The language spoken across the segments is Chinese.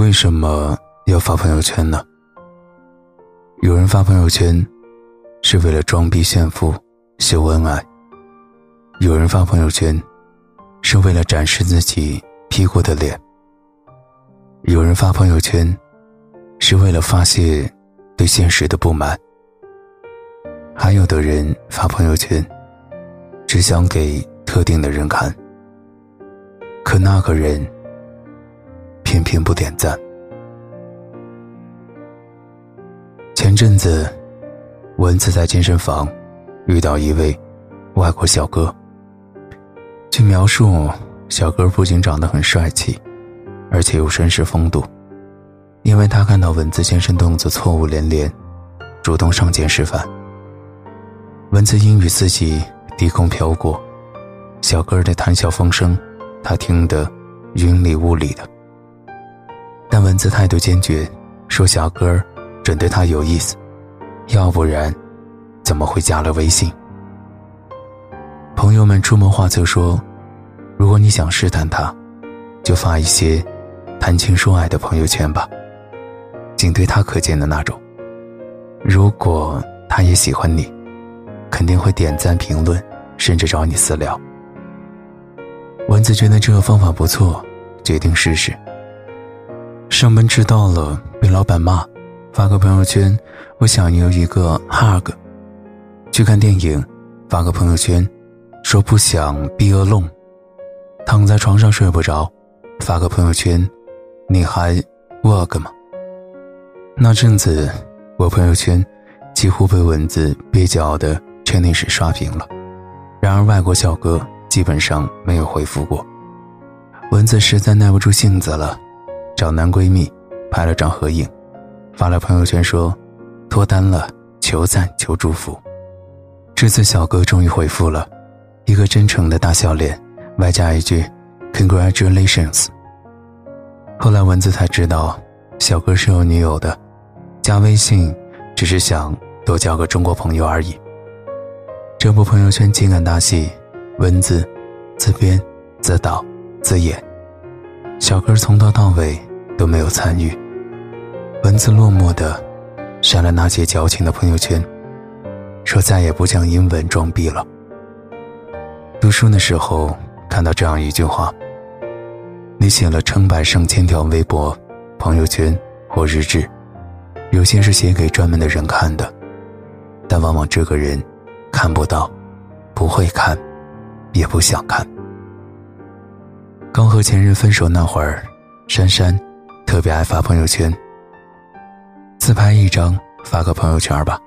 为什么要发朋友圈呢？有人发朋友圈是为了装逼炫富、秀恩爱；有人发朋友圈是为了展示自己 P 过的脸；有人发朋友圈是为了发泄对现实的不满；还有的人发朋友圈只想给特定的人看，可那个人。偏偏不点赞。前阵子，蚊子在健身房遇到一位外国小哥。据描述，小哥不仅长得很帅气，而且有绅士风度。因为他看到蚊子健身动作错误连连，主动上前示范。蚊子英语自己低空飘过，小哥的谈笑风生，他听得云里雾里的。但蚊子态度坚决，说：“小哥准对他有意思，要不然怎么会加了微信？”朋友们出谋划策说：“如果你想试探他，就发一些谈情说爱的朋友圈吧，仅对他可见的那种。如果他也喜欢你，肯定会点赞、评论，甚至找你私聊。”蚊子觉得这个方法不错，决定试试。上班迟到了，被老板骂，发个朋友圈，我想要一个 hug。去看电影，发个朋友圈，说不想 be alone。躺在床上睡不着，发个朋友圈，你还 work 吗？那阵子，我朋友圈几乎被蚊子蹩脚的 Chinese 刷屏了。然而外国小哥基本上没有回复过，蚊子实在耐不住性子了。找男闺蜜拍了张合影，发了朋友圈说：“脱单了，求赞求祝福。”这次小哥终于回复了，一个真诚的大笑脸，外加一句 “Congratulations”。后来蚊子才知道，小哥是有女友的，加微信只是想多交个中国朋友而已。这部朋友圈情感大戏，蚊子自编自导自演，小哥从头到尾。都没有参与。文字落寞的删了那些矫情的朋友圈，说再也不讲英文装逼了。读书的时候看到这样一句话：你写了成百上千条微博、朋友圈或日志，有些是写给专门的人看的，但往往这个人看不到，不会看，也不想看。刚和前任分手那会儿，珊珊。特别爱发朋友圈，自拍一张发个朋友圈吧，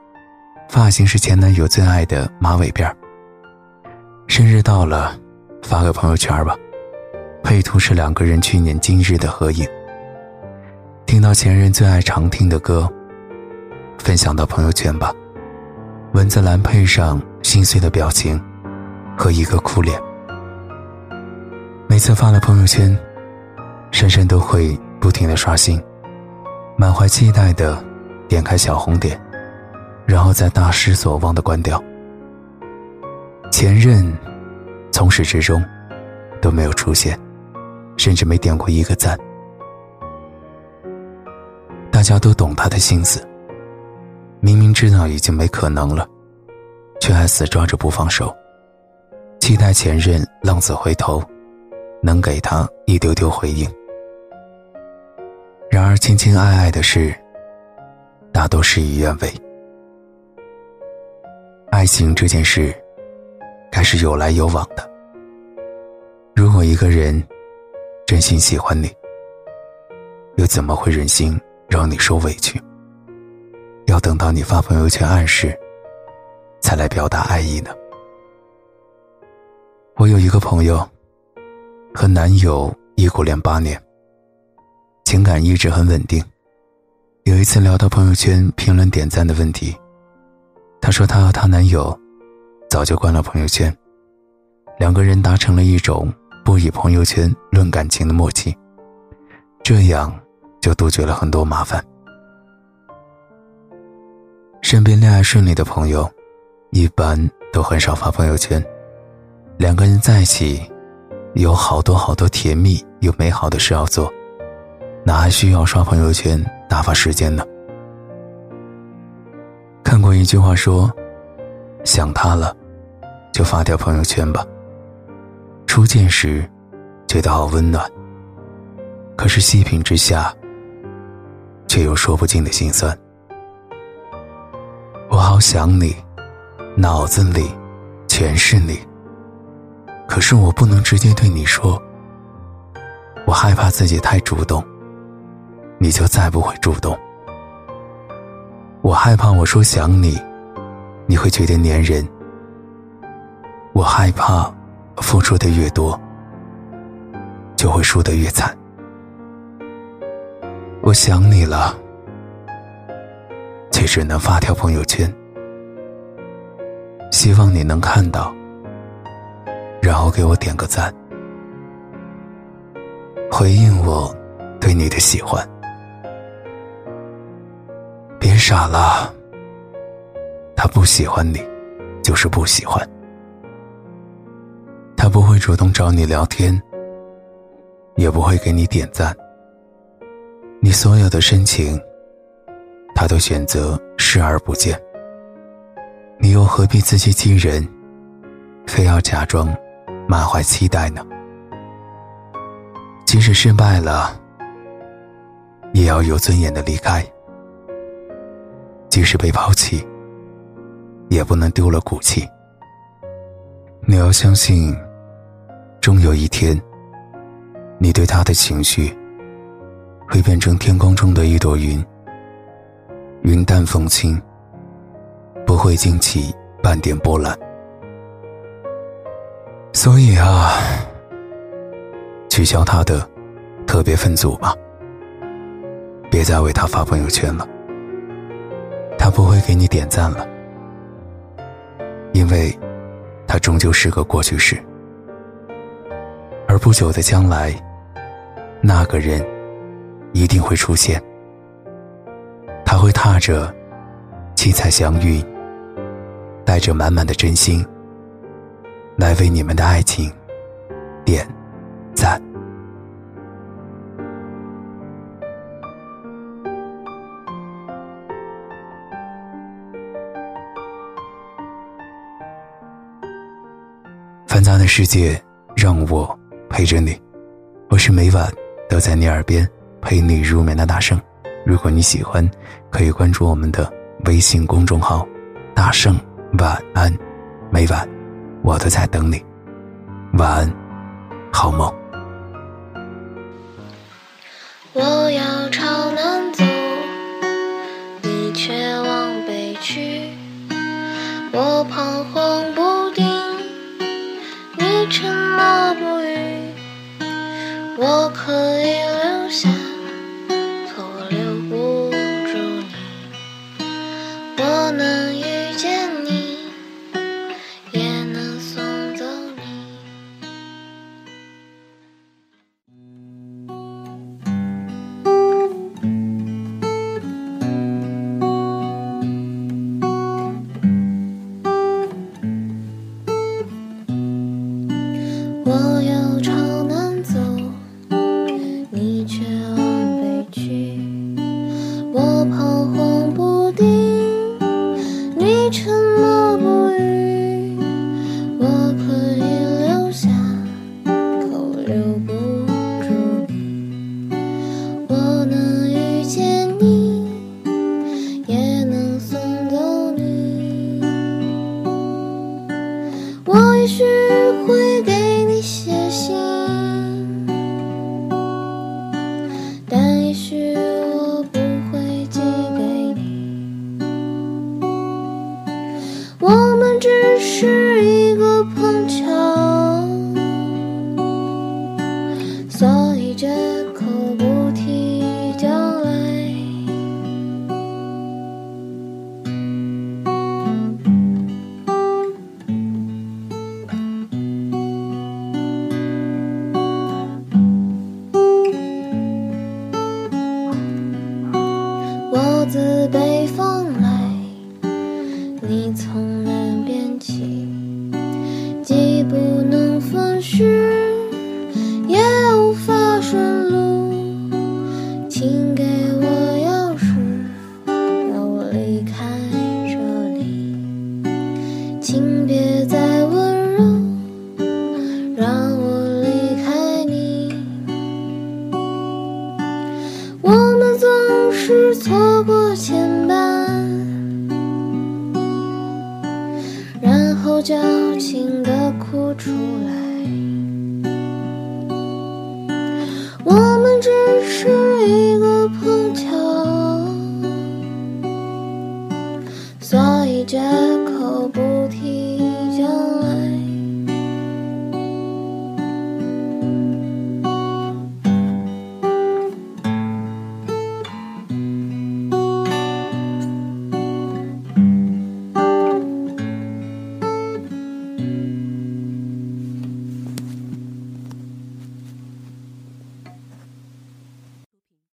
发型是前男友最爱的马尾辫生日到了，发个朋友圈吧，配图是两个人去年今日的合影。听到前任最爱常听的歌，分享到朋友圈吧，文字栏配上心碎的表情和一个哭脸。每次发了朋友圈，珊珊都会。不停的刷新，满怀期待的点开小红点，然后再大失所望的关掉。前任从始至终都没有出现，甚至没点过一个赞。大家都懂他的心思，明明知道已经没可能了，却还死抓着不放手，期待前任浪子回头，能给他一丢丢回应。而，情情爱爱的事，大多事与愿违。爱情这件事，该是有来有往的。如果一个人真心喜欢你，又怎么会忍心让你受委屈？要等到你发朋友圈暗示，才来表达爱意呢？我有一个朋友，和男友异国恋八年。情感一直很稳定。有一次聊到朋友圈评论点赞的问题，她说她和她男友早就关了朋友圈，两个人达成了一种不以朋友圈论感情的默契，这样就杜绝了很多麻烦。身边恋爱顺利的朋友，一般都很少发朋友圈，两个人在一起，有好多好多甜蜜又美好的事要做。哪还需要刷朋友圈打发时间呢？看过一句话说：“想他了，就发条朋友圈吧。”初见时，觉得好温暖。可是细品之下，却有说不尽的心酸。我好想你，脑子里全是你。可是我不能直接对你说，我害怕自己太主动。你就再不会主动。我害怕我说想你，你会觉得粘人。我害怕付出的越多，就会输得越惨。我想你了，却只能发条朋友圈，希望你能看到，然后给我点个赞，回应我对你的喜欢。别傻了，他不喜欢你，就是不喜欢。他不会主动找你聊天，也不会给你点赞。你所有的深情，他都选择视而不见。你又何必自欺欺人，非要假装满怀期待呢？即使失败了，也要有尊严的离开。即使被抛弃，也不能丢了骨气。你要相信，终有一天，你对他的情绪会变成天空中的一朵云，云淡风轻，不会惊起半点波澜。所以啊，取消他的特别分组吧，别再为他发朋友圈了。他不会给你点赞了，因为，他终究是个过去式。而不久的将来，那个人一定会出现。他会踏着七彩祥云，带着满满的真心，来为你们的爱情点繁杂的世界，让我陪着你。我是每晚都在你耳边陪你入眠的大圣。如果你喜欢，可以关注我们的微信公众号“大圣晚安”。每晚我都在等你。晚安，好梦。我要朝南走，你却往北去。我彷徨不。矫情的哭出来。